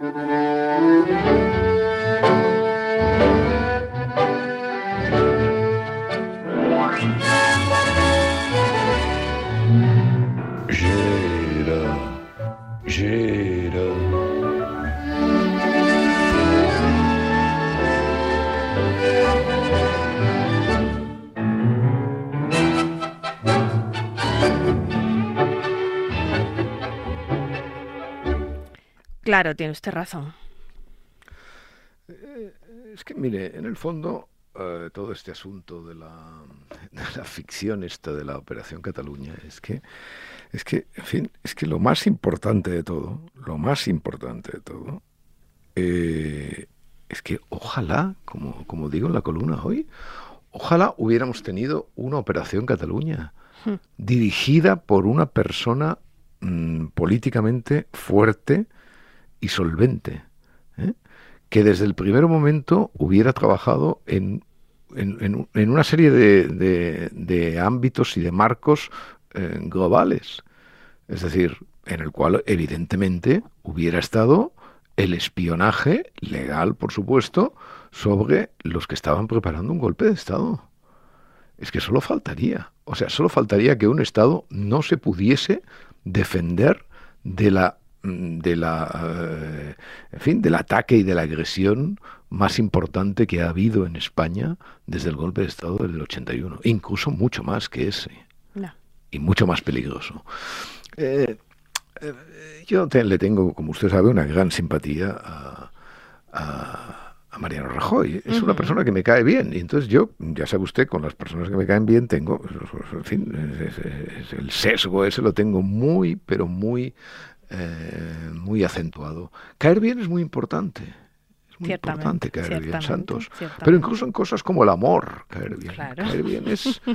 Música Claro, tiene usted razón. Eh, es que, mire, en el fondo, eh, todo este asunto de la, ficción esta de la Operación Cataluña es que, es que, en fin, es que lo más importante de todo, lo más importante de todo, eh, es que ojalá, como, como digo en la columna hoy, ojalá hubiéramos tenido una Operación Cataluña hmm. dirigida por una persona mm, políticamente fuerte, y solvente, ¿eh? que desde el primer momento hubiera trabajado en, en, una serie de, de, ámbitos y de marcos eh, globales. Es decir, en el cual evidentemente hubiera estado el espionaje legal, por supuesto, sobre los que estaban preparando un golpe de Estado. Es que solo faltaría. O sea, solo faltaría que un Estado no se pudiese defender de la de la, eh, en fin, del ataque y de la agresión más importante que ha habido en España desde el golpe de Estado del 81, incluso mucho más que ese, y mucho más peligroso. Eh, eh, yo le tengo, como usted sabe, una gran simpatía a, a, Mariano Rajoy. Es una persona que me cae bien, y entonces yo, ya sabe usted, con las personas que me caen bien tengo, en fin, el sesgo ese lo tengo muy, pero muy eh, muy acentuado. Caer bien es muy importante. Es muy importante caer bien, Santos. Pero incluso en cosas como el amor, caer bien. Caer bien es...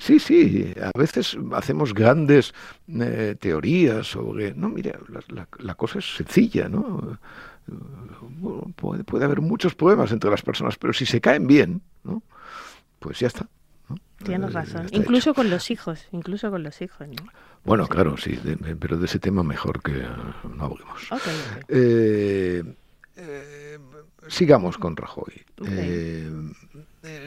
Sí, sí, a veces hacemos grandes eh, teorías sobre... No, mire, la, cosa es sencilla, ¿no? Puede, puede, haber muchos problemas entre las personas, pero si se caen bien, ¿no? Pues ya está. Tienes razón. Incluso con los hijos, incluso con los hijos. Bueno, claro, sí, pero de ese tema mejor que no hablemos. Eh, eh, sigamos con Rajoy. Eh,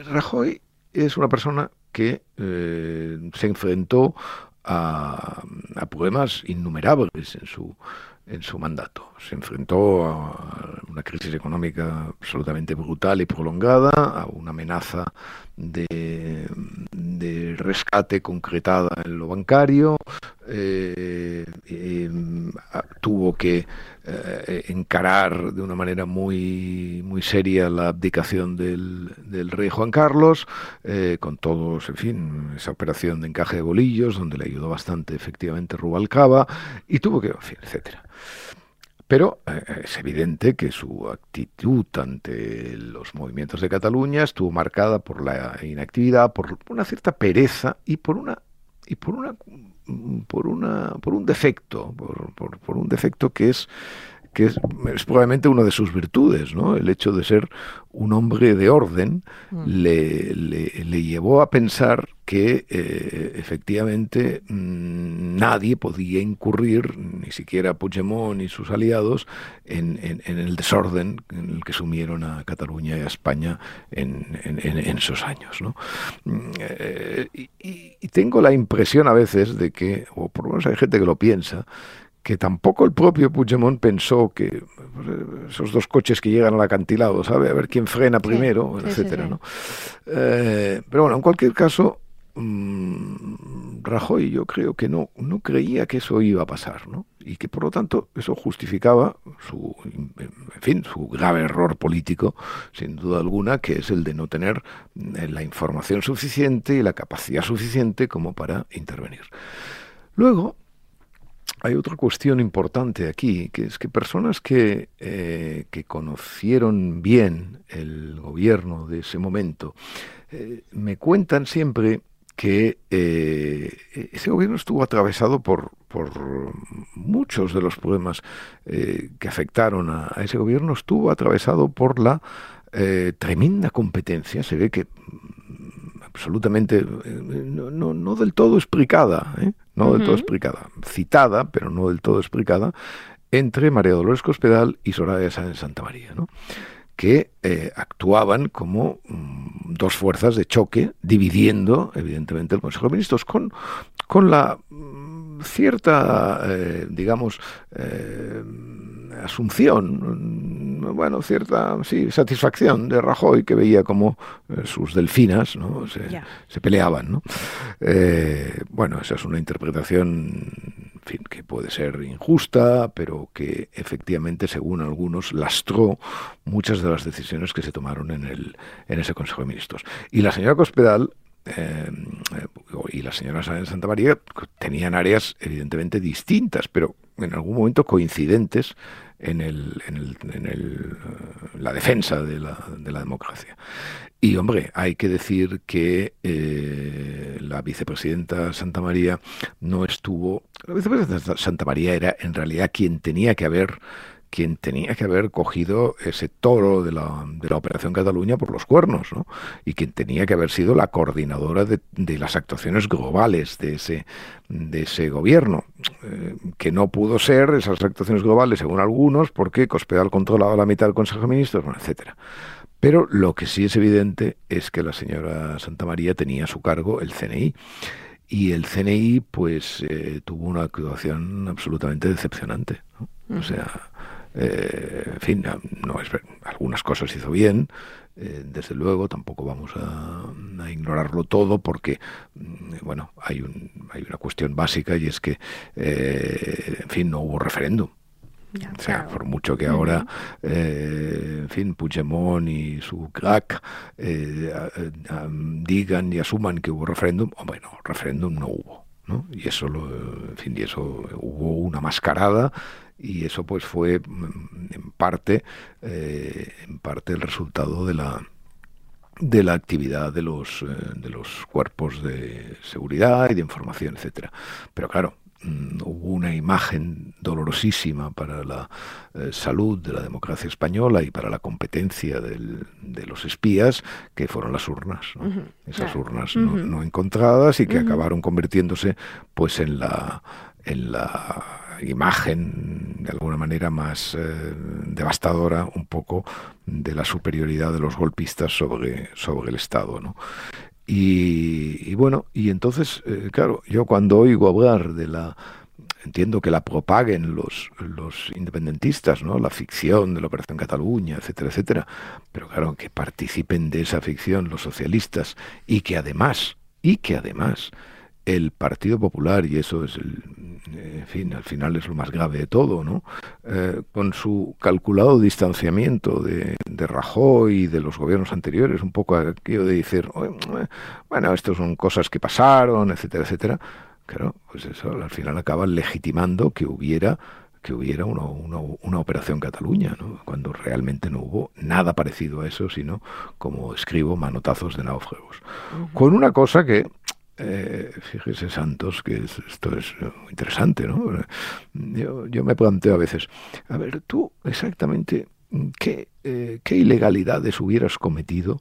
Rajoy es una persona que se enfrentó a, a problemas innumerables en su en su mandato. Se enfrentó a una crisis económica absolutamente brutal y prolongada, a una amenaza de, rescate concretada en lo bancario, eh, tuvo que eh, encarar de una manera muy, muy seria la abdicación del, del rey Juan Carlos, eh, con todos, en fin, esa operación de encaje de bolillos, donde le ayudó bastante efectivamente Rubalcaba, y tuvo que, en fin, etcétera. Pero eh, es evidente que su actitud ante los movimientos de Cataluña estuvo marcada por la inactividad, por una cierta pereza y por una y por una por una por un defecto, por, por un defecto que es que es, probablemente una de sus virtudes, ¿no? El hecho de ser un hombre de orden mm. le, le, llevó a pensar que eh, efectivamente mm, nadie podía incurrir, ni siquiera Puigdemont ni sus aliados, en, en, el desorden en el que sumieron a Cataluña y a España en, en esos años. ¿no? Mm, eh, y, y tengo la impresión a veces de que, o por lo menos hay gente que lo piensa, que tampoco el propio Puigdemont pensó que esos dos coches que llegan al acantilado, ¿sabe? A ver quién frena primero, etcétera, ¿no? Eh, pero bueno, en cualquier caso, mm, Rajoy yo creo que no, no creía que eso iba a pasar, ¿no? Y que por lo tanto eso justificaba su, en fin, su grave error político, sin duda alguna, que es el de no tener eh, la información suficiente y la capacidad suficiente como para intervenir. Luego, hay otra cuestión importante aquí, que es que personas que, eh, que conocieron bien el gobierno de ese momento eh, me cuentan siempre que eh, ese gobierno estuvo atravesado por, por muchos de los problemas que afectaron a, ese gobierno, estuvo atravesado por la tremenda competencia. Se ve que absolutamente, no, no, no del todo explicada, ¿eh? no del todo explicada, citada, pero no del todo explicada, entre María Dolores Cospedal y Soraya Sáenz Santa María, ¿no? que eh, actuaban como mm, dos fuerzas de choque, dividiendo, evidentemente, el Consejo de Ministros, con, con la mm, cierta, eh, digamos, eh, asunción, bueno, cierta sí, satisfacción de Rajoy, que veía como sus delfinas ¿no? se, peleaban. ¿no? bueno, esa es una interpretación fin, que puede ser injusta, pero que efectivamente, según algunos, lastró muchas de las decisiones que se tomaron en, el, en ese Consejo de Ministros. Y la señora Cospedal eh, y la señora Santa María tenían áreas evidentemente distintas, pero en algún momento coincidentes en, el, en, el, en el, la defensa de la, de la, democracia. Y hombre, hay que decir que eh, la vicepresidenta Santa María no estuvo. La vicepresidenta Santa María era en realidad quien tenía que haber quien tenía que haber cogido ese toro de la, de la Operación Cataluña por los cuernos, ¿no? y quien tenía que haber sido la coordinadora de, de las actuaciones globales de ese, de ese gobierno, eh, que no pudo ser esas actuaciones globales según algunos, porque Cospedal controlaba la mitad del Consejo de Ministros, bueno, etcétera. Pero lo que sí es evidente es que la señora Santa María tenía a su cargo el CNI y el CNI pues eh, tuvo una actuación absolutamente decepcionante. O sea, eh, en fin, no es, algunas cosas hizo bien, eh, desde luego, tampoco vamos a, ignorarlo todo porque, mm, bueno, hay, un, hay una cuestión básica y es que, eh, en fin, no hubo referéndum. o sea, por mucho que ahora, en fin, Puigdemont y su crack digan y asuman que hubo referéndum, bueno, referéndum no hubo. ¿no? Y eso, lo, en fin, y eso hubo una mascarada y eso pues fue mm, en parte eh, en parte el resultado de la de la actividad de los eh, de los cuerpos de seguridad y de información etcétera. Pero claro mm, hubo una imagen dolorosísima para la eh, salud de la democracia española y para la competencia del, de los espías, que fueron las urnas, esas urnas no, encontradas y que acabaron convirtiéndose pues en la en la imagen de alguna manera más eh, devastadora un poco de la superioridad de los golpistas sobre, sobre el Estado. ¿no? Y, bueno, y entonces, eh, claro, yo cuando oigo hablar de la entiendo que la propaguen los, los independentistas, ¿no? La ficción de la Operación Cataluña, etcétera, etcétera. Pero claro, que participen de esa ficción los socialistas y que además, y que además el Partido Popular, y eso es el, en fin, al final es lo más grave de todo, ¿no? Eh, con su calculado distanciamiento de, de, Rajoy y de los gobiernos anteriores, un poco aquello de decir, bueno, esto son cosas que pasaron, etcétera, etcétera. Claro, pues eso al final acaba legitimando que hubiera que hubiera una, una, operación Cataluña, ¿no? cuando realmente no hubo nada parecido a eso, sino, como escribo, manotazos de náufragos. Con una cosa que eh, fíjese, Santos, que esto es interesante, ¿no? Yo, yo, me planteo a veces, a ver, tú exactamente qué, eh, qué ilegalidades hubieras cometido,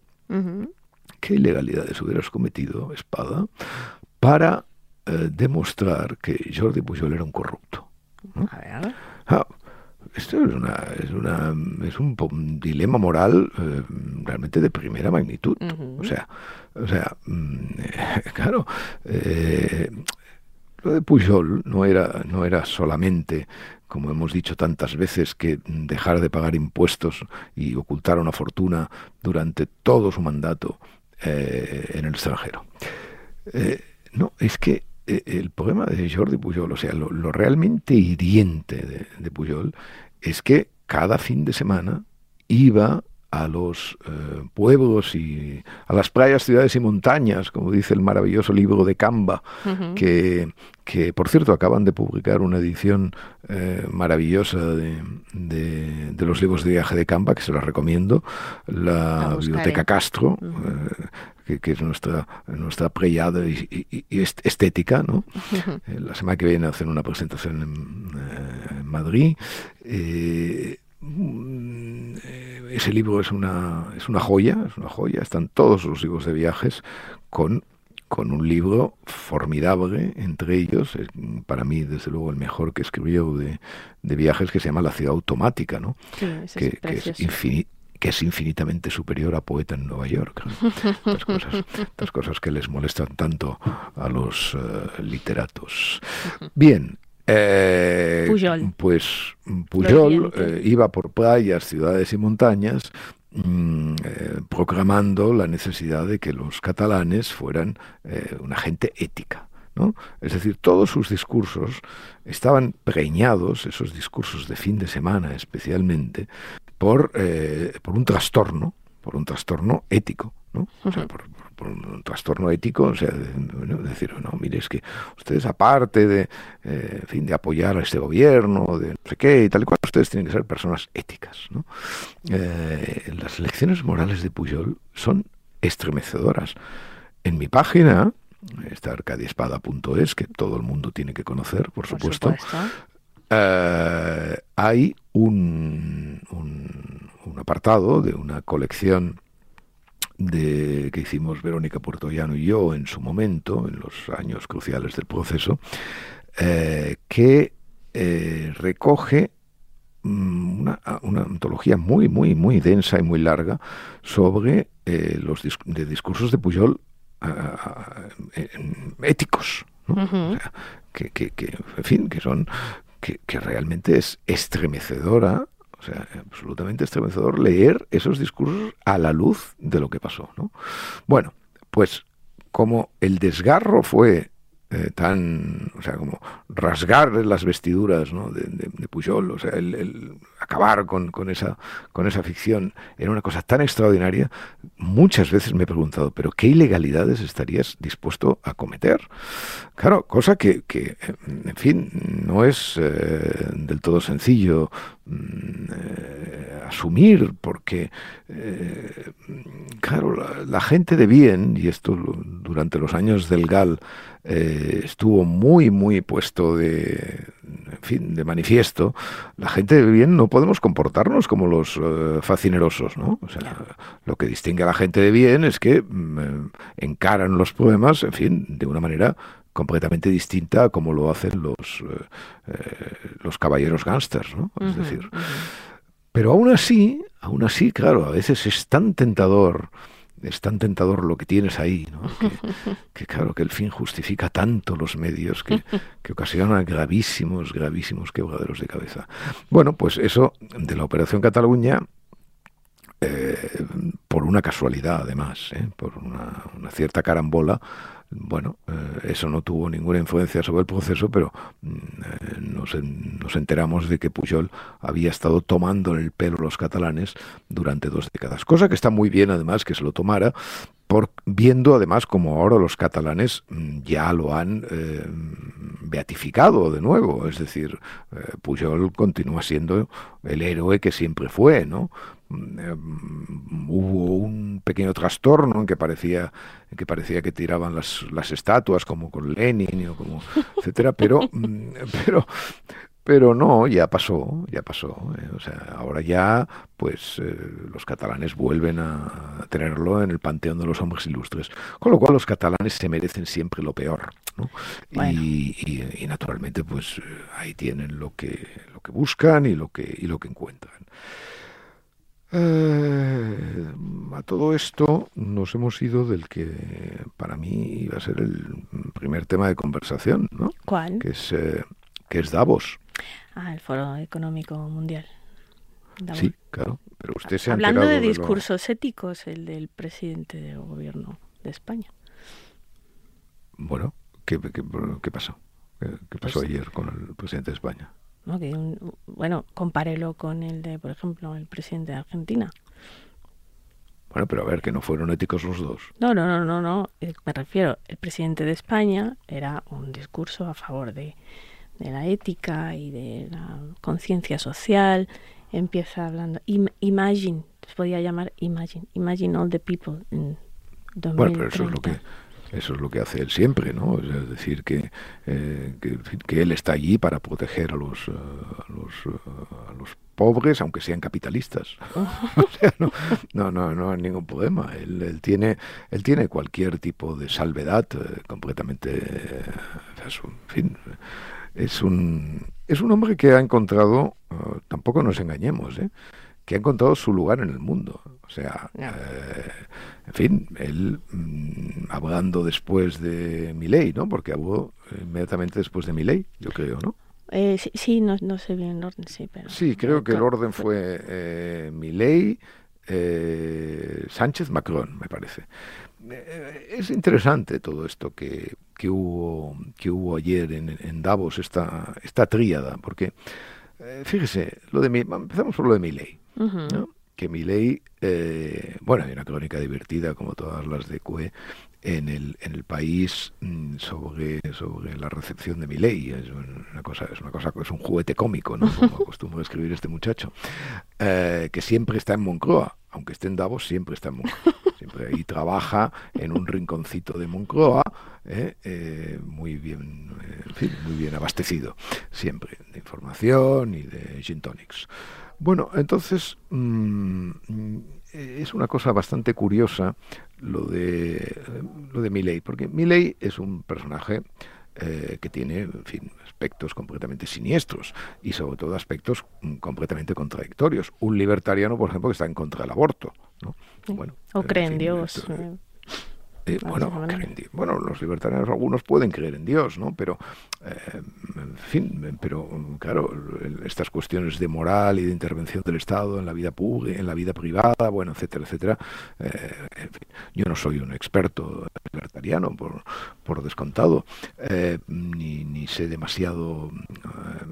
qué ilegalidades hubieras cometido, Espada, para eh, demostrar que Jordi Pujol era un corrupto. A ver. Ah, esto es una es una es un, dilema moral eh, realmente de primera magnitud. O sea o sea mm, claro eh, lo de Pujol no era no era solamente como hemos dicho tantas veces que dejar de pagar impuestos y ocultar una fortuna durante todo su mandato eh, en el extranjero. No es que el problema de Jordi Pujol, o sea, lo, realmente hiriente de, Pujol, es que cada fin de semana iba a los eh, pueblos y a las playas, ciudades y montañas, como dice el maravilloso libro de Camba, que, que, por cierto acaban de publicar una edición eh, maravillosa de, de, los libros de viaje de Camba, que se la recomiendo, la Biblioteca Castro, que, es nuestra, nuestra preyada y, estética. ¿no? Eh, la semana que viene hacen una presentación en, eh, Madrid. Eh, mm, ese libro es una, es una joya, es una joya. Están todos los libros de viajes con con un libro formidable, entre ellos, para mí, desde luego, el mejor que escribió de, viajes, que se llama La ciudad automática, ¿no? que, es infinitamente superior a Poeta en Nueva York. Estas cosas, cosas que les molestan tanto a los eh, literatos. Bien, eh, Pues Pujol eh, iba por playas, ciudades y montañas Mm, eh, proclamando la necesidad de que los catalanes fueran una gente ética. ¿no? Es decir, todos sus discursos estaban preñados, esos discursos de fin de semana especialmente, por, eh, por un trastorno, por un trastorno ético, ¿no? por, por un trastorno ético, o sea, decir, no, mire, es que ustedes aparte de, eh, fin, de apoyar a este gobierno, de no sé qué y tal y cual, ustedes tienen que ser personas éticas, ¿no? Eh, las lecciones morales de Puyol son estremecedoras. En mi página, está arcadiespada.es, que todo el mundo tiene que conocer, por, supuesto, eh, hay un, un apartado de una colección de, que hicimos Verónica Puertollano y yo en su momento, en los años cruciales del proceso, eh, que eh, recoge mm, una, una, antología muy, muy, muy densa y muy larga sobre eh, los de discursos de Pujol éticos, que, que, que, en fin, que son que, realmente es estremecedora o sea, absolutamente estremecedor leer esos discursos a la luz de lo que pasó. ¿no? Bueno, pues como el desgarro fue eh, tan, o sea, como rasgar las vestiduras ¿no? de, de, Pujol, o sea, el, acabar con, con, esa, con esa ficción era una cosa tan extraordinaria, muchas veces me he preguntado, pero ¿qué ilegalidades estarías dispuesto a cometer? Claro, cosa que, que en fin, no es eh, del todo sencillo mm, eh, asumir, porque, claro, la, la, gente de bien, y esto durante los años del GAL, eh, estuvo muy, muy puesto de, en fin, de manifiesto, la gente de bien no podemos comportarnos como los eh, fascinerosos, ¿no? O sea, lo que distingue a la gente de bien es que mm, encaran los poemas, en fin, de una manera completamente distinta a como lo hacen los, eh, los caballeros gángsters, ¿no? Es decir, pero aún así, aún así, claro, a veces es tan tentador es tan tentador lo que tienes ahí, ¿no? que, claro, que el fin justifica tanto los medios que, que ocasionan gravísimos, gravísimos quebraderos de cabeza. Bueno, pues eso de la Operación Cataluña, eh, por una casualidad además, ¿eh? por una, una cierta carambola, bueno, eh, eso no tuvo ninguna influencia sobre el proceso, pero mm, eh, nos, enteramos de que Pujol había estado tomando el pelo a los catalanes durante dos décadas. Cosa que está muy bien, además, que se lo tomara, por, viendo además como ahora los catalanes mm, ya lo han eh, beatificado de nuevo. Es decir, Pujol continúa siendo el héroe que siempre fue, ¿no? Mm, hubo un pequeño trastorno en que parecía en que parecía que tiraban las, las estatuas como con Lenin o como etcétera pero mm, pero pero no ya pasó ya pasó eh, o sea ahora ya pues eh, los catalanes vuelven a tenerlo en el panteón de los hombres ilustres con lo cual los catalanes se merecen siempre lo peor y, y, naturalmente pues eh, ahí tienen lo que lo que buscan y lo que y lo que encuentran eh, a todo esto nos hemos ido del que para mí iba a ser el primer tema de conversación, ¿no? ¿Cuál? Que es, eh, que es Davos. Ah, el Foro Económico Mundial. Sí, claro. Pero usted se ha Hablando de discursos éticos, el del presidente del gobierno de España. Bueno, ¿qué, qué, pasó? ¿Qué, pasó pues ayer con el presidente de España? Bueno, compárelo con el de, por ejemplo, el presidente de Argentina. Bueno, pero a ver, que no fueron éticos los dos. No, no, no, no, no. Eh, me refiero, el presidente de España era un discurso a favor de, la ética y de la conciencia social. Empieza hablando, imagine, se podía llamar imagine, imagine all the people in Bueno, pero eso es lo que Eso es lo que hace él siempre, ¿no? Es decir, que, eh, que, él está allí para proteger a los, eh, a los pobres, aunque sean capitalistas. o sea, no, no, no, no hay ningún problema. Él, él, tiene, él tiene cualquier tipo de salvedad completamente... en fin, es un, es un hombre que ha encontrado, tampoco nos engañemos, ¿eh? que ha encontrado su lugar en el mundo. O sea, eh, en fin, él mm, hablando después de Milei, ¿no? Porque habló inmediatamente después de Milei, yo creo, ¿no? Eh, sí, no, no, sé bien el orden, sí, pero... Sí, creo que el orden fue eh, Milei, eh, Sánchez, Macron, me parece. es interesante todo esto que, que, hubo, que hubo ayer en, en Davos, esta, esta tríada, porque, fíjese, lo de mi, empezamos por lo de Milei que mi ley, eh, bueno, hay una crónica divertida como todas las de CUE en el, en el país mm, sobre, sobre la recepción de mi ley. Es una cosa, es una cosa, es un juguete cómico, ¿no? Como acostumbra escribir este muchacho, eh, que siempre está en Moncloa, aunque esté en Davos, siempre está en Moncloa. Siempre ahí trabaja en un rinconcito de Moncloa, ¿eh? muy bien, en fin, muy bien abastecido, siempre, de información y de gin tonics. Bueno, entonces mm, es una cosa bastante curiosa lo de lo de Milley, porque Milley es un personaje eh, que tiene, en fin, aspectos completamente siniestros y sobre todo aspectos mm, completamente contradictorios. Un libertariano, por ejemplo, que está en contra del aborto, ¿no? Bueno, o cree en Dios. Eh, bueno, bueno, los libertarianos algunos pueden creer en Dios, ¿no? Pero, eh, en fin, pero claro, estas cuestiones de moral y de intervención del Estado en la vida pública, en la vida privada, bueno, etcétera, etcétera. Eh, yo no soy un experto libertariano, por, por descontado, ni, ni, sé demasiado,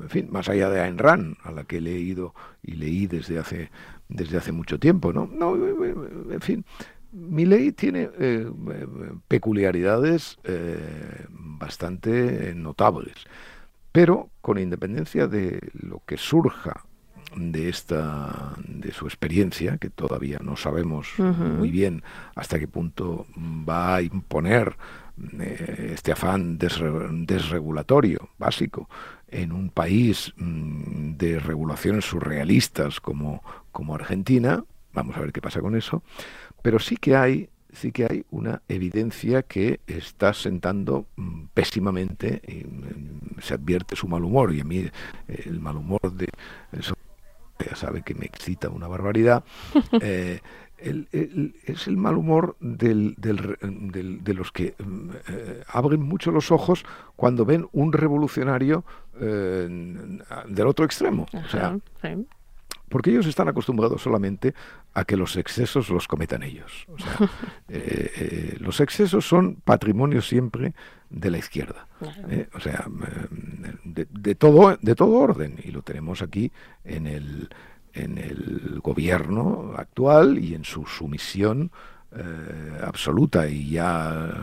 en fin, más allá de Ayn Rand, a la que he leído y leí desde hace desde hace mucho tiempo, ¿no? No, en fin. Mi ley tiene eh, peculiaridades eh, bastante notables, pero con independencia de lo que surja de esta de su experiencia que todavía no sabemos muy bien hasta qué punto va a imponer eh, este afán desregulatorio básico en un país mm, de regulaciones surrealistas como, como Argentina vamos a ver qué pasa con eso pero sí que hay sí que hay una evidencia que está sentando mm, pésimamente y mm, se advierte su mal humor. Y a mí el mal humor de eso ya sabe que me excita una barbaridad. Eh, es el mal humor del, de los que mm, eh, abren mucho los ojos cuando ven un revolucionario eh, del otro extremo. o sea, porque ellos están acostumbrados solamente a que los excesos los cometan ellos. O sea, eh, eh, los excesos son patrimonio siempre de la izquierda. ¿eh? o sea, de, todo, de todo orden. Y lo tenemos aquí en el, en el gobierno actual y en su sumisión absoluta y ya,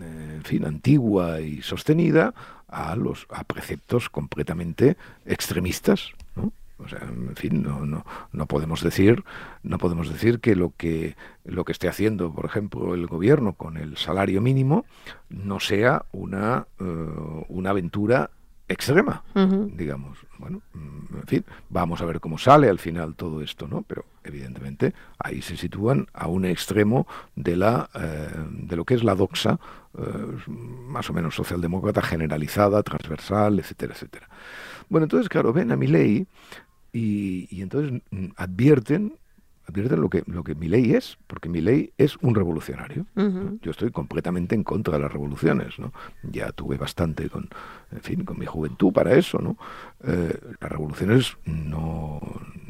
en fin, antigua y sostenida a los a preceptos completamente extremistas. ¿no? O sea, en fin, no, no, no podemos decir, no podemos decir que lo que lo que esté haciendo, por ejemplo, el gobierno con el salario mínimo no sea una, eh, una aventura extrema, digamos. Bueno, mm, en fin, vamos a ver cómo sale al final todo esto, ¿no? Pero evidentemente ahí se sitúan a un extremo de la eh, de lo que es la doxa eh, más o menos socialdemócrata generalizada, transversal, etcétera, etcétera. Bueno, entonces, claro, ven a mi ley y, entonces mm, advierten advierten lo que lo que mi ley es, porque mi ley es un revolucionario. Yo estoy completamente en contra de las revoluciones, ¿no? Ya tuve bastante con, en fin, con mi juventud para eso, ¿no? Eh, las revoluciones no,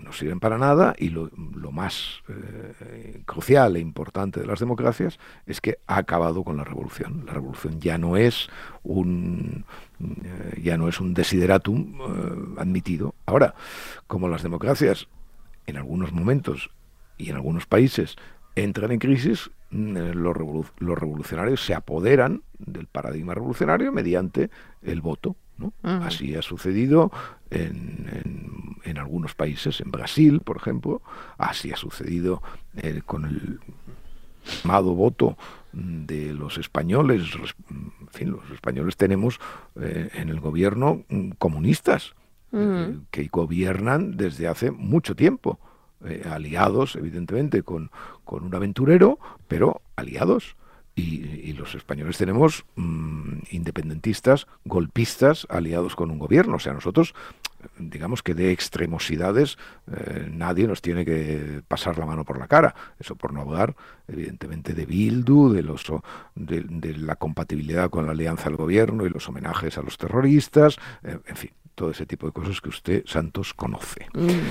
no, sirven para nada y lo, lo más eh, crucial e importante de las democracias es que ha acabado con la revolución. La revolución ya no es un eh, ya no es un desideratum admitido. Ahora, como las democracias en algunos momentos y en algunos países entran en crisis, mm, eh, los, revolucionarios se apoderan del paradigma revolucionario mediante el voto. Así ha sucedido en, en, algunos países, en Brasil, por ejemplo, así ha sucedido con el amado voto de los españoles, en fin, los españoles tenemos eh, en el gobierno mm, eh, que gobiernan desde hace mucho tiempo, eh, aliados evidentemente con, con un aventurero, pero aliados. Y, los españoles tenemos mm, independentistas, golpistas, aliados con un gobierno. O sea, nosotros, digamos que de extremosidades, eh, nadie nos tiene que pasar la mano por la cara. Eso por no hablar, evidentemente, de Bildu, de, los, de, la compatibilidad con la alianza al gobierno y los homenajes a los terroristas, en fin, todo ese tipo de cosas que usted, Santos, conoce. Mm.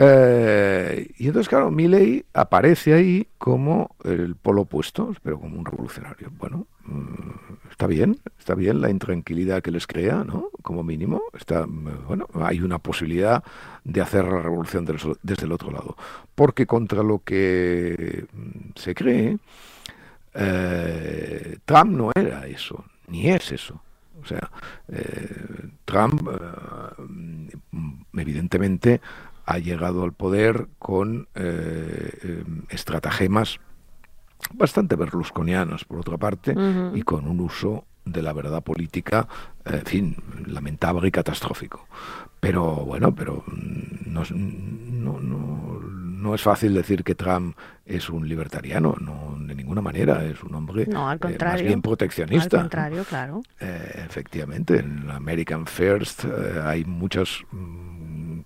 Eh, y entonces, claro, Milley aparece ahí como el polo opuesto, pero como un revolucionario. Bueno, mm, está bien, está bien la intranquilidad que les crea, ¿no? Como mínimo, está, bueno, hay una posibilidad de hacer la revolución desde el otro lado. Porque contra lo que mm, se cree, eh, Trump no era eso, ni es eso. O sea, eh, Trump, evidentemente, ha llegado al poder con eh, em, estratagemas bastante berlusconianas, por otra parte, y con un uso de la verdad política, en fin, lamentable y catastrófico. Pero bueno, pero mm, no, no, no, no, es fácil decir que Trump es un libertariano, no de ninguna manera, es un hombre no, al contrario, más bien proteccionista. Al contrario, claro. Eh, efectivamente, en American First eh, hay muchas mm,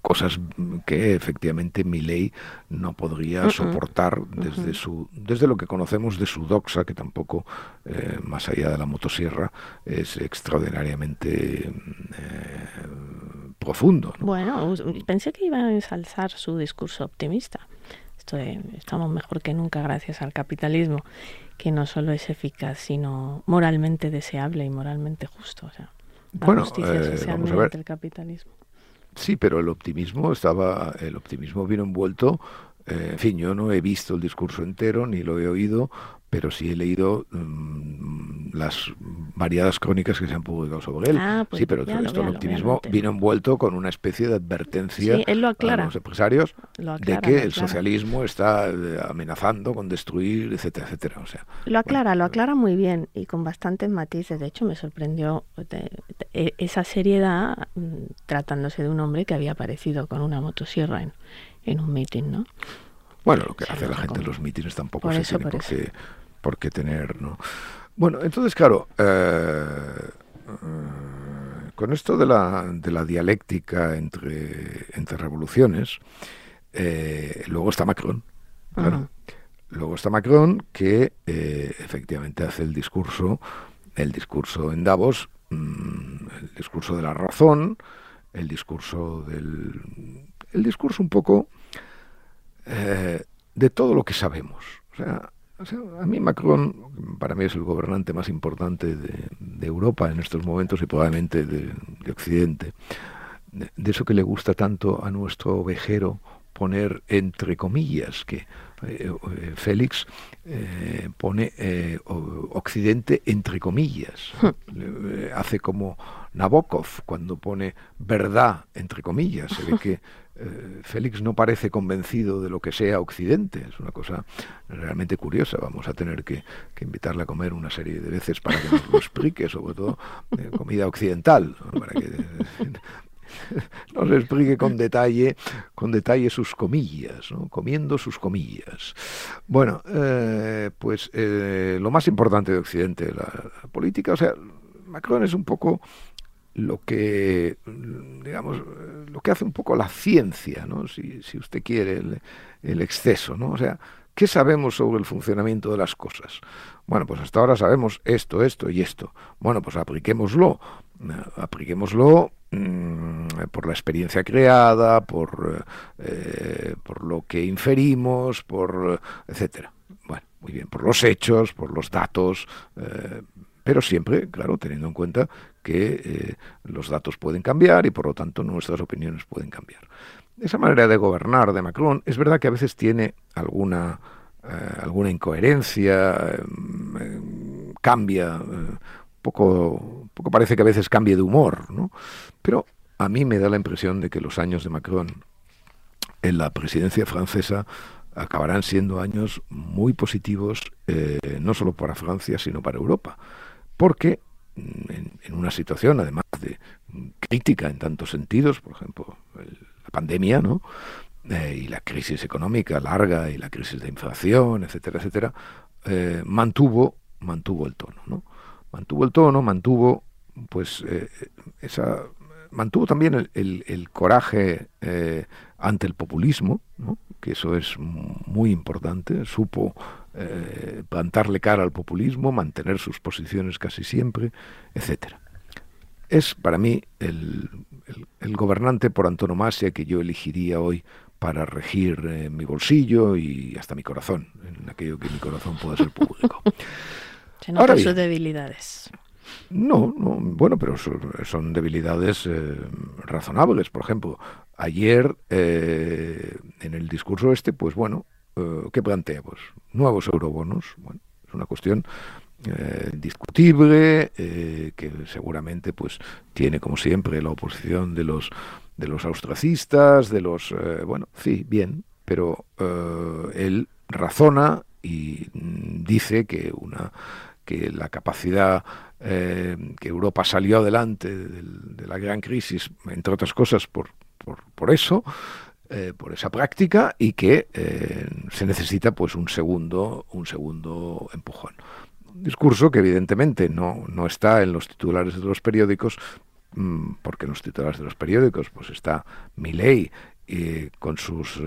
cosas que efectivamente mi ley no podría soportar desde su desde lo que conocemos de su doxa que tampoco eh, más allá de la motosierra es extraordinariamente eh, profundo bueno pensé que iba a ensalzar su discurso optimista. Estamos mejor que nunca gracias al capitalismo que no solo es eficaz sino moralmente deseable y moralmente justo. O sea la bueno, justicia eh, social el capitalismo Sí, pero el optimismo estaba, el optimismo vino envuelto. Eh, en fin, yo no he visto el discurso entero ni lo he oído, pero sí he leído mm, las variadas crónicas que se han publicado sobre él. Ah, pues sí, pero todo esto, el optimismo vino envuelto con una especie de advertencia a los empresarios de que el socialismo está eh, amenazando con destruir, etcétera, etcétera. O sea, lo aclara, lo aclara muy bien y con bastantes matices. De hecho, me sorprendió e, esa seriedad mm, tratándose de un hombre que había aparecido con una motosierra en, en un mitin, ¿no? Bueno, lo que hace la gente en los mítines tampoco se tiene por, qué, por, qué, tener, ¿no? Bueno, entonces, claro, eh, eh, con esto de la, de la dialéctica entre, entre revoluciones, eh, luego está Macron, Luego está Macron que efectivamente hace el discurso, el discurso en Davos, mm, el discurso de la razón, el discurso del, el discurso un poco eh, de todo lo que sabemos. O sea, a mí Macron, para mí es el gobernante más importante de, Europa en estos momentos y probablemente de, Occidente. De, eso que le gusta tanto a nuestro ovejero poner entre comillas, que eh, eh, Félix pone Occidente entre comillas. Hmm. hace como Nabokov cuando pone verdad entre comillas. Se ve que eh, Félix no parece convencido de lo que sea Occidente. Es una cosa realmente curiosa. Vamos a tener que, invitarle a comer una serie de veces para que nos lo explique, sobre todo eh, comida occidental, para que nos explique con detalle, con detalle sus comillas, comiendo sus comillas. Bueno, eh, pues lo más importante de Occidente, la política, o sea, Macron es un poco lo que, digamos, lo que hace un poco la ciencia, ¿no? si, si usted quiere, el, exceso, ¿no? O sea, ¿qué sabemos sobre el funcionamiento de las cosas? Bueno, pues hasta ahora sabemos esto, esto y esto. Bueno, pues apliquémoslo, apliquémoslo mm, por la experiencia creada, por, eh, por lo que inferimos, por etcétera. Bueno, muy bien, por los hechos, por los datos, eh, pero siempre, claro, teniendo en cuenta que eh, los datos pueden cambiar y por lo tanto nuestras opiniones pueden cambiar. Esa manera de gobernar de Macron es verdad que a veces tiene alguna, eh, alguna incoherencia, em, cambia, eh, poco, poco parece que a veces cambie de humor, ¿no? pero a mí me da la impresión de que los años de Macron en la presidencia francesa acabarán siendo años muy positivos, eh, no solo para Francia, sino para Europa. Porque mm, en, una situación, además de crítica en tantos sentidos, por ejemplo, la pandemia, ¿no? Eh, y la crisis económica larga y la crisis de inflación, etcétera, etcétera, eh, mantuvo, mantuvo el tono, ¿no? Mantuvo el tono, mantuvo, pues, esa mantuvo también el, coraje eh, ante el populismo, que eso es muy importante, supo eh, plantarle cara al populismo, mantener sus posiciones casi siempre, etcétera. Es para mí el, gobernante por antonomasia que yo elegiría hoy para regir eh, mi bolsillo y hasta mi corazón, en aquello que mi corazón pueda ser público. Se notan sus debilidades. No, no, bueno, pero son, debilidades eh, razonables. Por ejemplo, ayer eh, en el discurso este, pues bueno, eh, ¿qué plantea? Pues nuevos eurobonos. Bueno, es una cuestión discutible que seguramente pues tiene como siempre la oposición de los de los austracistas, de los bueno, sí, bien, pero él razona y mm, dice que una que la capacidad eh, que Europa salió adelante de, la gran crisis, entre otras cosas por, por, eso, eh, por esa práctica, y que eh, se necesita pues un segundo, un segundo empujón. Un discurso que evidentemente no, no está en los titulares de los periódicos, mm, porque en los titulares de los periódicos pues está Con sus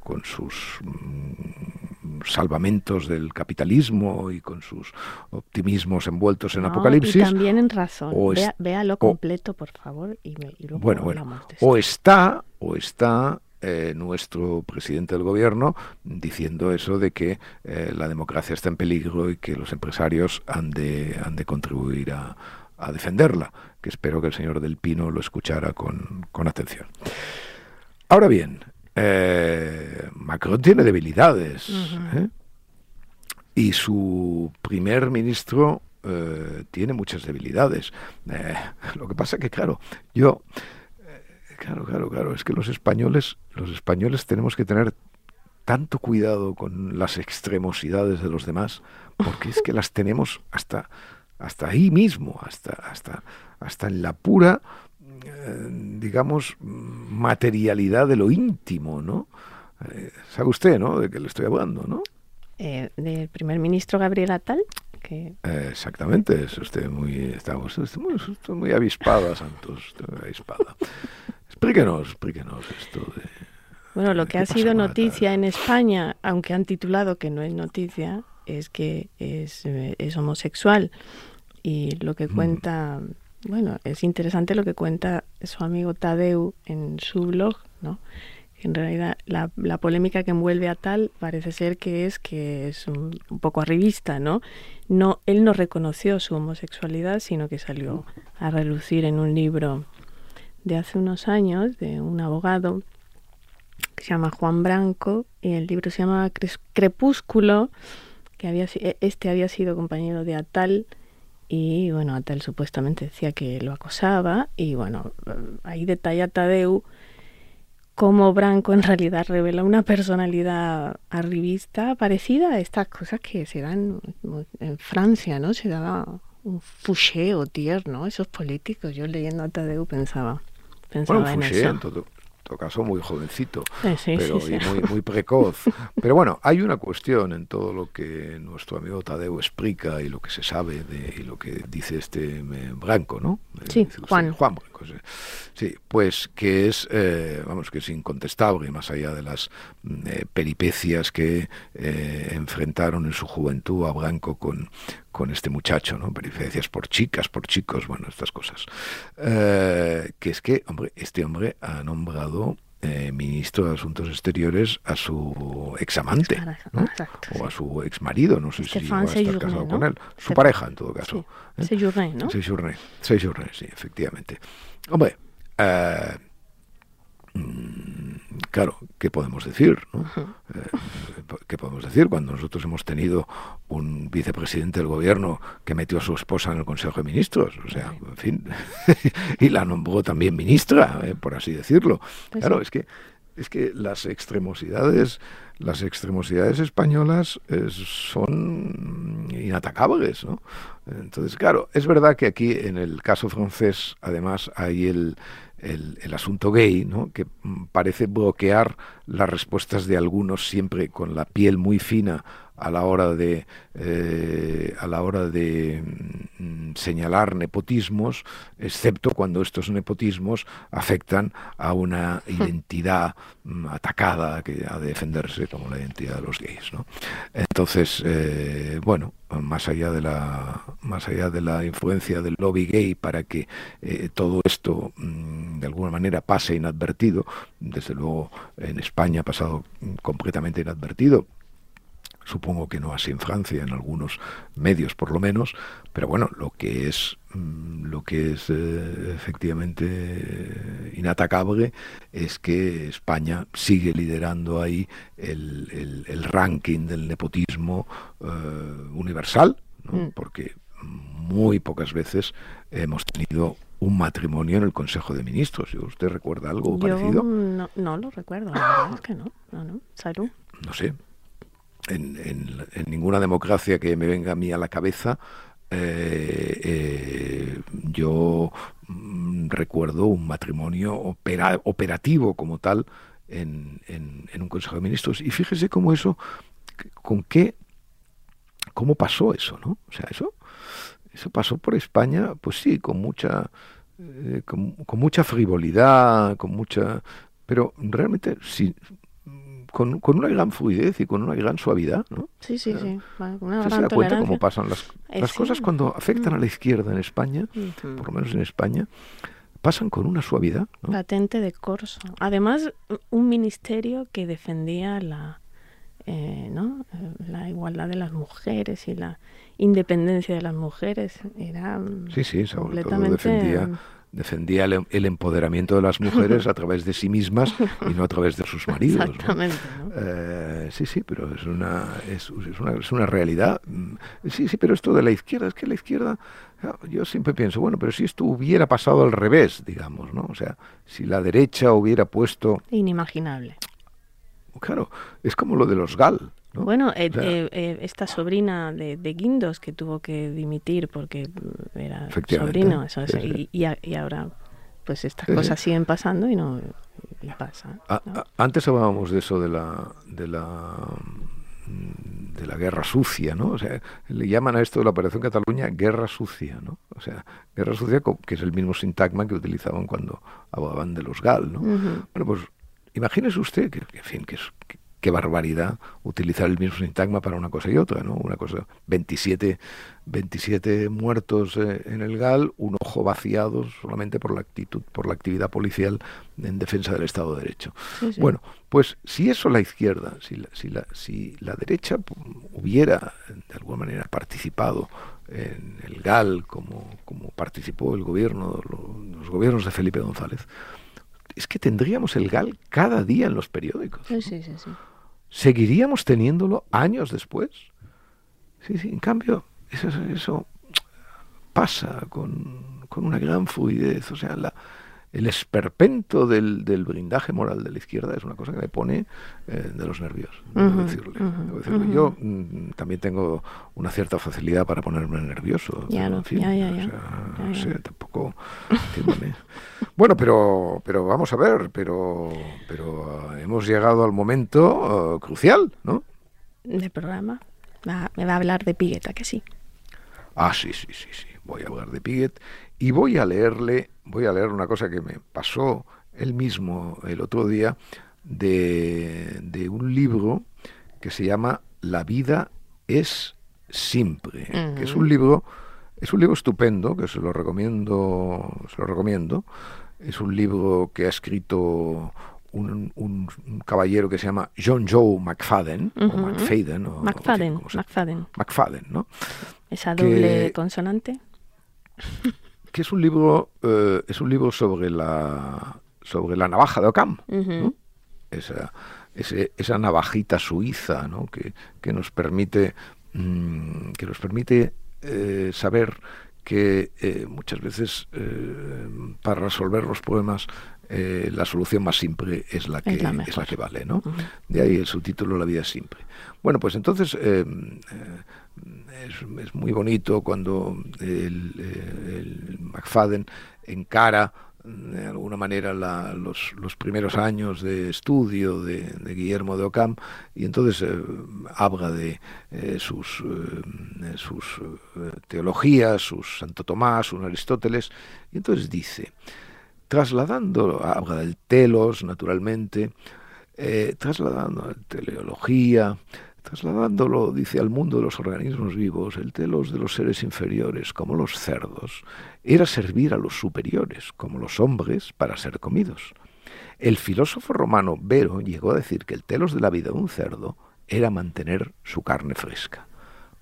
con sus mm, salvamentos del capitalismo y con sus optimismos envueltos en apocalipsis. Y también en razón. véalo completo, por favor, y, luego bueno, bueno. O está, o está eh, nuestro presidente del gobierno diciendo eso de que eh, la democracia está en peligro y que los empresarios han de, han de contribuir a, defenderla, que espero que el señor Del Pino lo escuchara con, con atención. Ahora bien, eh, Macron tiene debilidades. ¿eh? Y su primer ministro eh, tiene muchas debilidades. lo que pasa que, claro, yo... claro, claro, claro, es que los españoles, los españoles tenemos que tener tanto cuidado con las extremosidades de los demás, porque es que las tenemos hasta, hasta ahí mismo, hasta, hasta, hasta en la pura eh, digamos, materialidad de lo íntimo, ¿no? Eh, ¿Sabe usted, no? De qué le estoy hablando, ¿no? Eh, del primer ministro Gabriel Atal. Que... exactamente, es usted muy, estamos, muy, muy avispada, Santos, avispada. explíquenos, explíquenos esto de... Bueno, lo que ha sido noticia en España, aunque han titulado que no es noticia, es que es, es homosexual. Y lo que mm. cuenta bueno, es interesante lo que cuenta su amigo Tadeu en su blog, ¿no? En realidad, la, la polémica que envuelve a tal parece ser que es que es un, poco arribista, ¿no? No, él no reconoció su homosexualidad, sino que salió a relucir en un libro de hace unos años de un abogado que se llama Juan Branco y el libro se llama Crepúsculo, que había e, este había sido compañero de Atal y bueno, Atal supuestamente decía que lo acosaba y bueno, ahí detalla Tadeu cómo Branco en realidad revela una personalidad arribista parecida a estas cosas que se dan en Francia, ¿no? Se daba un fucheo tierno, esos políticos. Yo leyendo a Tadeu pensaba, pensaba en eso todo caso muy jovencito, pero muy, muy precoz. Pero bueno, hay una cuestión en todo lo que nuestro amigo Tadeo explica y lo que se sabe de y lo que dice este eh, Branco, ¿no? Eh, sí, Juan. Juan Branco, sí. pues que es, eh, vamos, que es incontestable, más allá de las mm, peripecias que enfrentaron en su juventud a Branco con, con este muchacho, ¿no? Peripecias por chicas, por chicos, bueno, estas cosas. que es que, hombre, este hombre ha nombrado eh, ministro de Asuntos Exteriores a su examante o a su exmarido, no sé si va a estar casado con él, su pareja en todo caso. Sí. ¿eh? ¿no? Sejourné, sí, efectivamente. Hombre, eh, claro, ¿qué podemos decir? Eh, ¿Qué podemos decir cuando nosotros hemos tenido un vicepresidente del gobierno que metió a su esposa en el Consejo de Ministros? O sea, en fin, y la nombró también ministra, eh, por así decirlo. Pues claro, es que es que las extremosidades, las extremosidades españolas eh, son inatacables, ¿no? Entonces, claro, es verdad que aquí en el caso francés, además, hay el, el, asunto gay, ¿no? que mm, parece bloquear las respuestas de algunos siempre con la piel muy fina a la hora de eh, a la hora de mm, señalar nepotismos, excepto cuando estos nepotismos afectan a una identidad mm, atacada que ha de defenderse como la identidad de los gays, ¿no? Entonces, eh, bueno, más allá de la más allá de la influencia del lobby gay para que eh, todo esto mm, de alguna manera pase inadvertido, desde luego en España ha pasado completamente inadvertido supongo que no así en Francia, en algunos medios por lo menos, pero bueno, lo que es mm, lo que es eh, efectivamente eh, inatacable es que España sigue liderando ahí el, el, ranking del nepotismo eh, universal, mm. porque muy pocas veces hemos tenido un matrimonio en el Consejo de Ministros. ¿Usted recuerda algo parecido? No, no lo recuerdo, la verdad es que no. No, no. Salud. No sé, en, ninguna democracia que me venga a mí a la cabeza, eh, eh, yo mm, recuerdo un matrimonio operativo como tal en, un Consejo de Ministros. Y fíjese cómo eso, con qué, cómo pasó eso, ¿no? O sea, eso, eso pasó por España, pues sí, con mucha, eh, con, con, mucha frivolidad, con mucha, pero realmente si con, con, una gran fluidez y con una gran suavidad, ¿no? Sí, sí, sí. una se da cuenta cómo pasan las, eh, las cosas cuando afectan a la mm. izquierda en España, por lo menos en España, pasan con una suavidad. ¿no? Patente de corso. Además, un ministerio que defendía la, eh, ¿no? la igualdad de las mujeres y la independencia de las mujeres. Era sí, sí, sobre completamente... todo defendía defendía el, empoderamiento de las mujeres a través de sí mismas y no a través de sus maridos. Exactamente. Eh, sí, sí, pero es una, es, una, es una realidad. Mm, sí, sí, pero esto de la izquierda, es que la izquierda, yo siempre pienso, bueno, pero si esto hubiera pasado al revés, digamos, ¿no? O sea, si la derecha hubiera puesto... Inimaginable. Claro, es como lo de los GAL. Bueno, eh, eh, eh, esta sobrina de, Guindos que tuvo que dimitir porque era sobrino, eso, Y, ahora pues estas cosas siguen pasando y no y pasa. antes hablábamos de eso de la de la de la guerra sucia, ¿no? O sea, le llaman a esto de la Operación Cataluña guerra sucia, ¿no? O sea, guerra sucia que es el mismo sintagma que utilizaban cuando hablaban de los GAL, ¿no? Bueno, pues imagínese usted que, en fin, que, es, qué barbaridad utilizar el mismo sintagma para una cosa y otra, ¿no? Una cosa, 27, 27 muertos eh, en el GAL, un ojo vaciado solamente por la actitud, por la actividad policial en defensa del Estado de Derecho. Bueno, pues si eso la izquierda, si la, si la, si la derecha hubiera de alguna manera participado en el GAL como, como participó el gobierno, los gobiernos de Felipe González, es que tendríamos el GAL cada día en los periódicos. Sí, sí, sí, ¿Seguiríamos teniéndolo años después? Sí, sí, en cambio, eso, eso pasa con, con, una gran fluidez. O sea, la, el esperpento del, del, blindaje moral de la izquierda es una cosa que me pone eh, de los nervios, debo decirle. Yo mm, también tengo una cierta facilidad para ponerme nervioso. Ya, no, ya, ya, ya. no sé, tampoco... bueno, pero, pero vamos a ver, pero, pero uh, hemos llegado al momento uh, crucial, ¿no? Del programa. me va a hablar de Pigueta, que sí. Ah, sí, sí, sí, sí. Voy a hablar de Piguet y voy a leerle, voy a leer una cosa que me pasó él mismo el otro día de, de un libro que se llama La vida es simple, que es un libro, es un libro estupendo, que se lo recomiendo, se lo recomiendo. Es un libro que ha escrito un, un, caballero que se llama John Joe McFadden, o McFadden, o, McFadden, McFadden. McFadden, ¿no? Esa doble consonante. Que es un libro, eh, es un libro sobre la sobre la navaja de Ockham, esa, esa navajita suiza, ¿no? que, que nos permite mm, que nos permite eh, saber que eh, muchas veces para resolver los problemas eh, la solución más simple es la que, es la, que vale, ¿no? De ahí el subtítulo La vida es simple. Bueno, pues entonces eh, eh, es, muy bonito cuando el, el McFadden encara de alguna manera los, los, primeros años de estudio de, Guillermo de Ocam y entonces habla de sus, sus teologías, sus Santo Tomás, sus Aristóteles, y entonces dice, trasladando, habla del telos, naturalmente, eh, trasladando la teleología, trasladándolo, dice, al mundo de los organismos vivos, el telos de los seres inferiores, como los cerdos, era servir a los superiores, como los hombres, para ser comidos. El filósofo romano Vero llegó a decir que el telos de la vida de un cerdo era mantener su carne fresca.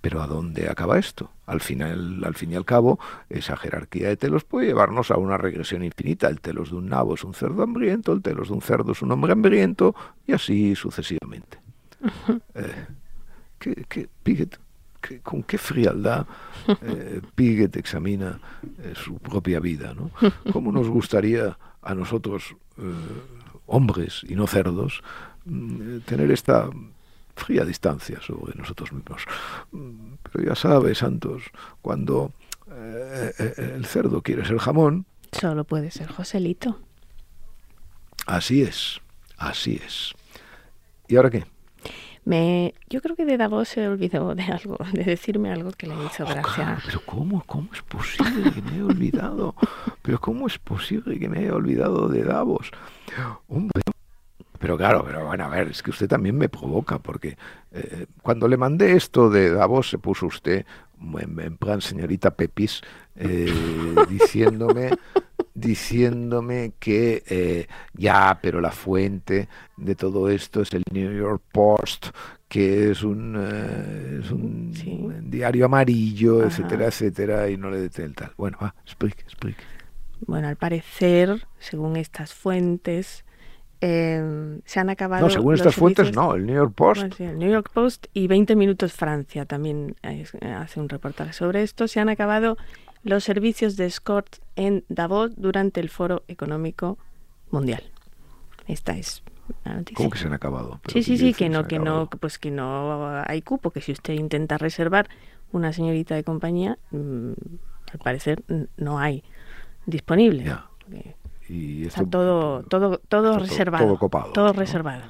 Pero ¿a dónde acaba esto? Al final, al fin y al cabo, esa jerarquía de telos puede llevarnos a una regresión infinita. El telos de un nabo es un cerdo hambriento, el telos de un cerdo es un hombre hambriento, y así sucesivamente. Eh, ¿Con qué frialdad eh, Piget examina eh, su propia vida? ¿no? ¿Cómo nos gustaría a nosotros, hombres y no cerdos, mm, tener esta fría distancia sobre nosotros mismos. Pero ya sabes, Santos, cuando eh, eh, el cerdo quiere ser jamón... Solo puede ser Joselito. Así es, así es. ¿Y ahora qué? Me, yo creo que de Davos se olvidó de algo, de decirme algo que le hizo oh, gracia. pero ¿cómo, ¿cómo es posible que me haya olvidado? Pero ¿cómo es posible que me haya olvidado de Davos? Hombre, pero claro, pero bueno, a ver, es que usted también me provoca, porque eh, cuando le mandé esto de Davos se puso usted en, plan señorita Pepis, eh, diciéndome, diciéndome que eh, ya, pero la fuente de todo esto es el New York Post, que es un, es un, diario amarillo, etcétera, etcétera, y no le deté el tal. Bueno, va, explique, explique. Bueno, al parecer, según estas fuentes, Em, se han acabado. No, según estas fuentes, no, el New York Post. el New York Post y 20 Minutos Francia también hace un reportaje sobre esto. Se han acabado los servicios de escort en Davos durante el Foro Económico Mundial. Esta es la noticia. ¿Cómo que se han acabado? sí, sí, sí, que no, que no, pues que no hay cupo, que si usted intenta reservar una señorita de compañía, mm, al parecer no hay disponible. Y Está todo, todo, todo reservado. Todo, copado. Todo reservado.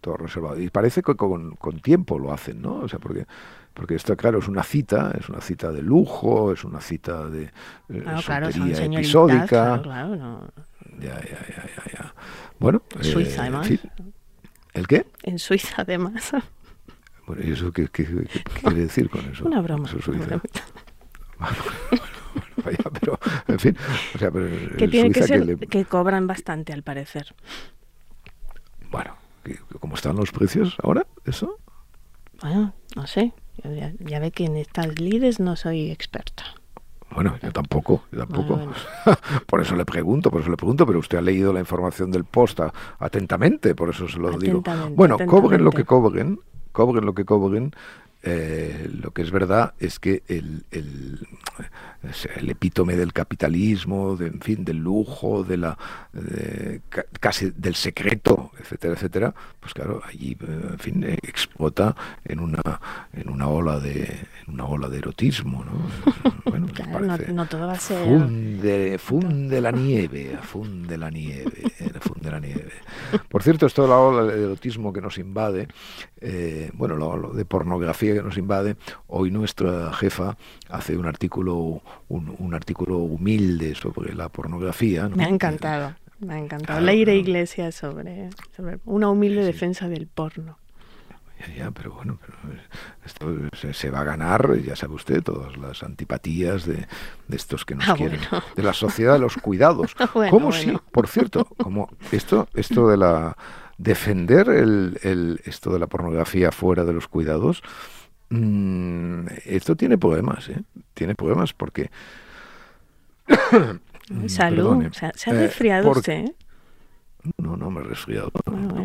Todo reservado. Y parece que con, con, tiempo lo hacen, ¿no? O sea, porque, porque esto, claro, es una cita, es una cita de lujo, es una cita de eh, claro, episódica. Claro, no. Ya, ya, ya, ya, ya. Bueno. En Suiza, eh, además. ¿El qué? En Suiza, además. Bueno, ¿y eso qué, qué, quiere decir con eso? Una broma. Eso Suiza. pero, en fin, o sea, pero que tiene que ser que, cobran bastante, al parecer. Bueno, ¿cómo están los precios ahora? ¿Eso? Bueno, no sé. Ya, ve que en estas lides no soy experta. Bueno, yo tampoco, yo tampoco. por eso le pregunto, por eso le pregunto, pero usted ha leído la información del post atentamente, por eso se lo digo. Bueno, cobren lo que cobren, cobren lo que cobren, eh, lo que es verdad es que el, el, el, epítome del capitalismo, de, en fin, del lujo, de la casi del secreto, etcétera, etcétera, pues claro, allí, en fin, explota en una en una ola de en una ola de erotismo, ¿no? Bueno, no, todo va a ser funde, funde la nieve, funde la nieve, funde la nieve. Por cierto, esto de la ola de erotismo que nos invade, eh, bueno, lo de pornografía que nos invade, hoy nuestra jefa hace un artículo, un, artículo humilde sobre la pornografía. Me ha encantado, me ha encantado. Leire Iglesias sobre, sobre una humilde defensa del porno. Ya, pero bueno, esto se, va a ganar, ya sabe usted, todas las antipatías de, estos que nos ah, quieren, de la sociedad de los cuidados. ¿Cómo si, por cierto, como esto, esto de la defender el, el, esto de la pornografía fuera de los cuidados, Mm, esto tiene problemas, ¿eh? Tiene problemas porque... Salud, se, ha eh, resfriado usted, ¿eh? No, no me he resfriado.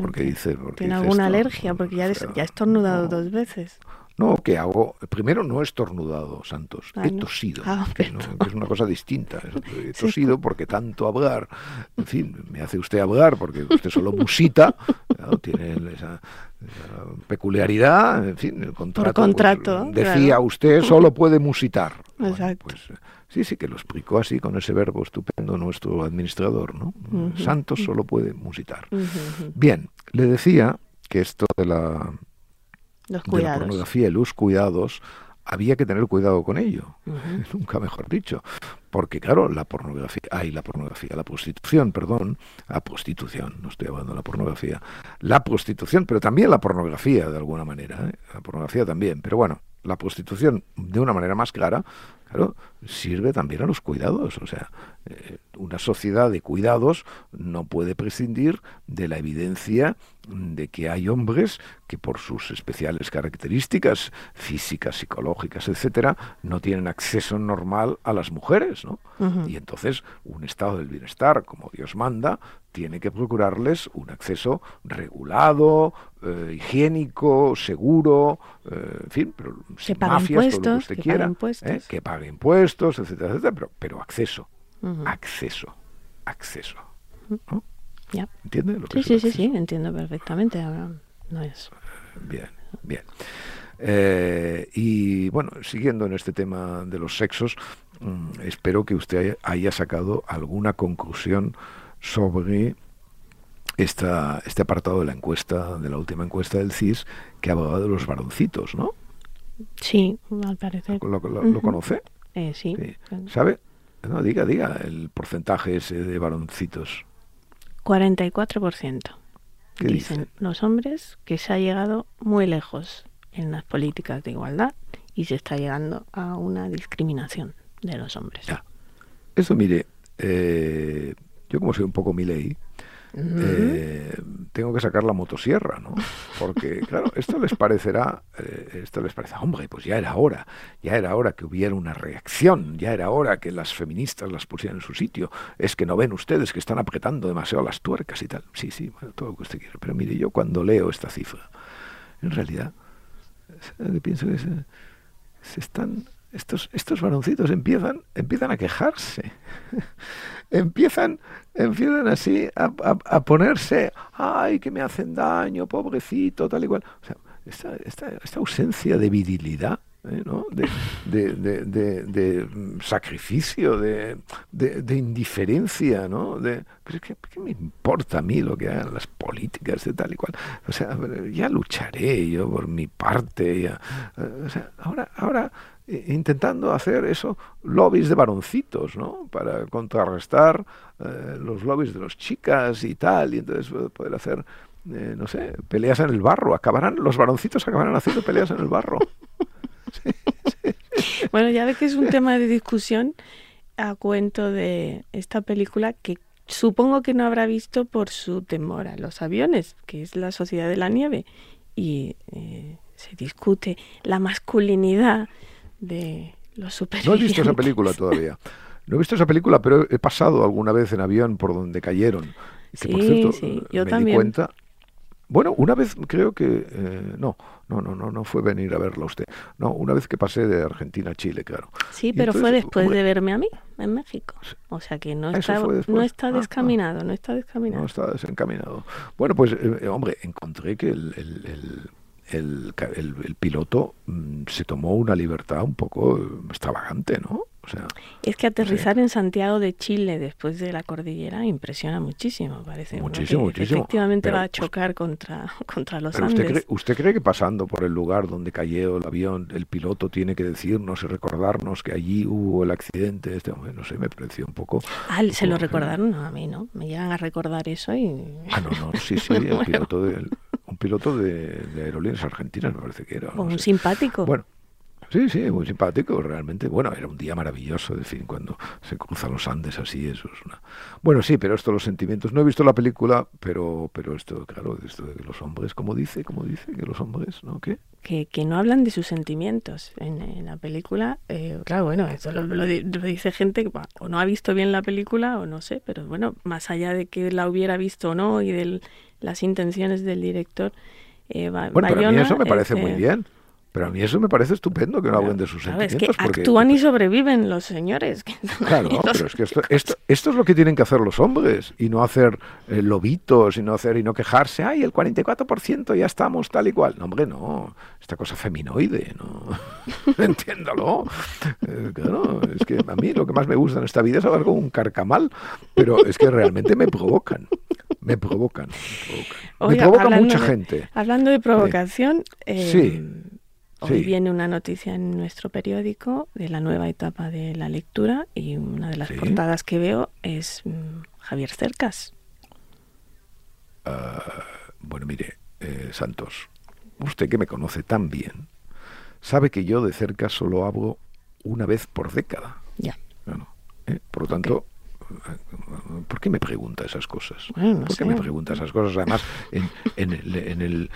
porque dice, ¿Tiene alguna alergia? Porque ya, ya he estornudado dos veces. No, ¿qué hago? Primero no he estornudado, Santos, he tosido, ah, que, es una cosa distinta. He tosido porque tanto hablar, en fin, me hace usted hablar porque usted solo musita, tiene esa, peculiaridad, en fin, el contrato. Por contrato pues, decía usted solo puede musitar. Exacto. pues, sí, sí, que lo explicó así con ese verbo estupendo nuestro administrador, ¿no? Santos solo puede musitar. Bien, le decía que esto de la los cuidados. de la pornografía y los cuidados, había que tener cuidado con ello, nunca mejor dicho, porque claro, la pornografía, hay la pornografía, la prostitución, perdón, la prostitución, no estoy hablando de la pornografía, la prostitución, pero también la pornografía de alguna manera, ¿eh? la pornografía también, pero bueno, la prostitución de una manera más clara, claro, sirve también a los cuidados. O sea, eh, una sociedad de cuidados no puede prescindir de la evidencia de que hay hombres que por sus especiales características físicas, psicológicas, etcétera, no tienen acceso normal a las mujeres, ¿no? Y entonces un estado del bienestar, como Dios manda, tiene que procurarles un acceso regulado, eh, higiénico, seguro, eh, en fin, pero sin mafias, todo lo que usted que quiera, ¿eh? que pague impuestos, etcétera, etcétera, pero, pero acceso, acceso, acceso. ¿no? ¿Entiende lo que sí, sí, sí, sí, entiendo perfectamente. no es. Bien, bien. y bueno, siguiendo en este tema de los sexos, espero que usted haya sacado alguna conclusión sobre esta, este apartado de la encuesta, de la última encuesta del CIS, que hablaba de los varoncitos, ¿no? Sí, al parecer. ¿Lo, conoce? Eh, sí. ¿Sabe? No, diga, diga el porcentaje ese de varoncitos. 44%. Dicen dice? los hombres que se ha llegado muy lejos en las políticas de igualdad y se está llegando a una discriminación de los hombres. Ya. Eso, mire, eh, yo como soy un poco mi ley, eh, tengo que sacar la motosierra, ¿no? Porque, claro, esto les parecerá, eh, esto les parece, hombre, pues ya era hora, ya era hora que hubiera una reacción, ya era hora que las feministas las pusieran en su sitio. Es que no ven ustedes que están apretando demasiado las tuercas y tal. Sí, sí, todo lo que usted quiera. Pero mire, yo cuando leo esta cifra, en realidad, pienso que se están estos, estos varoncitos empiezan, empiezan a quejarse, empiezan, empiezan así a, ponerse, ay, que me hacen daño, pobrecito, tal y cual. O sea, esta, esta, esta ausencia de virilidad, ¿eh? ¿no? de, de, de, de, sacrificio, de, indiferencia, ¿no? De, pero ¿qué, ¿qué, me importa a mí lo que hagan las políticas de tal y cual? O sea, ya lucharé yo por mi parte. Ya, ahora, ahora intentando hacer eso, lobbies de varoncitos, ¿no? Para contrarrestar eh, los lobbies de las chicas y tal, y entonces poder hacer, eh, no sé, peleas en el barro. Acabarán, los varoncitos acabarán haciendo peleas en el barro. Bueno, ya ve que es un tema de discusión a cuento de esta película que supongo que no habrá visto por su temor a los aviones, que es La Sociedad de la Nieve. Y eh, se discute la masculinidad de los superhéroes. No he visto esa película todavía. No he visto esa película, pero he pasado alguna vez en avión por donde cayeron. sí, por cierto, sí. Yo me también. di cuenta. Bueno, una vez creo que eh, no, no, no, no, no fue venir a verla usted. No, una vez que pasé de Argentina a Chile, claro. Sí, pero fue después de verme a mí en México. O sea que no está, no está ah, ah. descaminado, no está descaminado. No está desencaminado. Bueno, pues, eh, hombre, encontré que el, el el, el, piloto mm, se tomó una libertad un poco extravagante, ¿no? O sea, es que aterrizar en Santiago de Chile después de la cordillera impresiona muchísimo, parece. Muchísimo, muchísimo. Efectivamente va a chocar contra, contra los Andes. Usted cree, ¿Usted cree que pasando por el lugar donde cayó el avión, el piloto tiene que decirnos y recordarnos que allí hubo el accidente? Este, no sé, me pareció un poco... Ah, ¿se lo recordaron? No, a mí no. Me llegan a recordar eso y... Ah, no, no, sí, sí, el piloto del un piloto de, de, aerolíneas argentinas, me parece que era. un simpático. Bueno, Sí, sí, muy simpático, realmente. Bueno, era un día maravilloso, en fin, cuando se cruzan los Andes así, eso es una... Bueno, sí, pero esto, los sentimientos... No he visto la película, pero pero esto, claro, esto de que los hombres, como dice, como dice, que los hombres, ¿no? ¿Qué? Que, que no hablan de sus sentimientos en, la película. Eh, claro, bueno, eso lo, dice gente que o no ha visto bien la película o no sé, pero bueno, más allá de que la hubiera visto o no y de las intenciones del director... Eh, bueno, a mí eso me parece muy bien Pero a mí eso me parece estupendo que no hablen de sus sentimientos. Es que actúan y sobreviven los señores. Claro, pero es que esto, esto, esto, es lo que tienen que hacer los hombres y no hacer eh, lobitos y no hacer y no quejarse. Ay, el 44% ya estamos tal y cual. No, hombre, no. Esta cosa feminoide, ¿no? Entiéndalo. Eh, claro, es que a mí lo que más me gusta en esta vida es hablar con un carcamal, pero es que realmente me provocan. Me provocan. Me provocan, mucha gente. Hablando de provocación. sí Hoy viene una noticia en nuestro periódico de la nueva etapa de la lectura y una de las portadas que veo es mm, Javier Cercas. Ah, bueno, mire, eh, Santos, usted que me conoce tan bien, sabe que yo de Cercas solo hablo una vez por década. Ya. ¿eh? Por lo tanto, ¿Por qué me pregunta esas cosas? ¿Por qué me pregunta esas cosas? Además, en,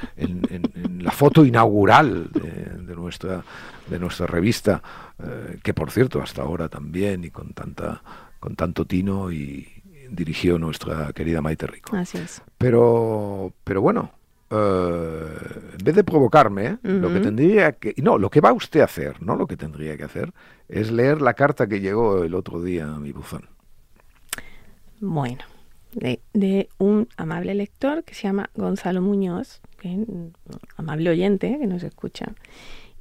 la foto inaugural de, nuestra, de nuestra revista, eh, que por cierto, hasta ahora también y con, tanta, con tanto tino y dirigió nuestra querida Maite Rico. Así es. Pero, pero bueno, eh, en vez de provocarme, lo que tendría que... No, lo que va usted a hacer, no lo que tendría que hacer, es leer la carta que llegó el otro día a mi buzón. Bueno, de, un amable lector que se llama Gonzalo Muñoz, que, amable oyente que nos escucha,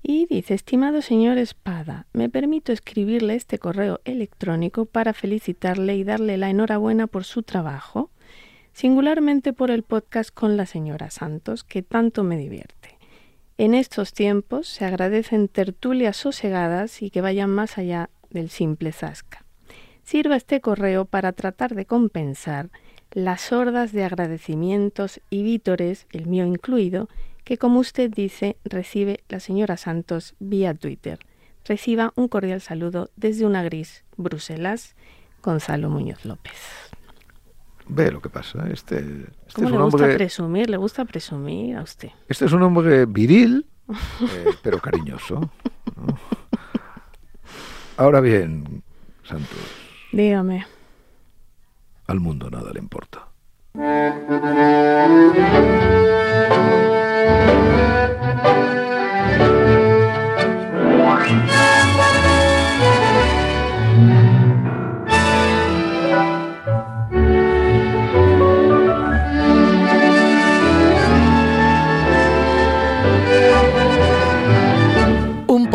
y dice, estimado señor Espada, me permito escribirle este correo electrónico para felicitarle y darle la enhorabuena por su trabajo, singularmente por el podcast con la señora Santos, que tanto me divierte. En estos tiempos se agradecen tertulias sosegadas y que vayan más allá del simple zasca sirva este correo para tratar de compensar las hordas de agradecimientos y vítores, el mío incluido, que como usted dice recibe la señora Santos vía Twitter. Reciba un cordial saludo desde una gris Bruselas, Gonzalo Muñoz López. Ve lo que pasa. Este, este ¿Cómo le gusta presumir? ¿Le gusta presumir a usted? Este es un hombre viril, eh, pero cariñoso. Ahora bien, Santos, Dígame. Al mundo nada le importa.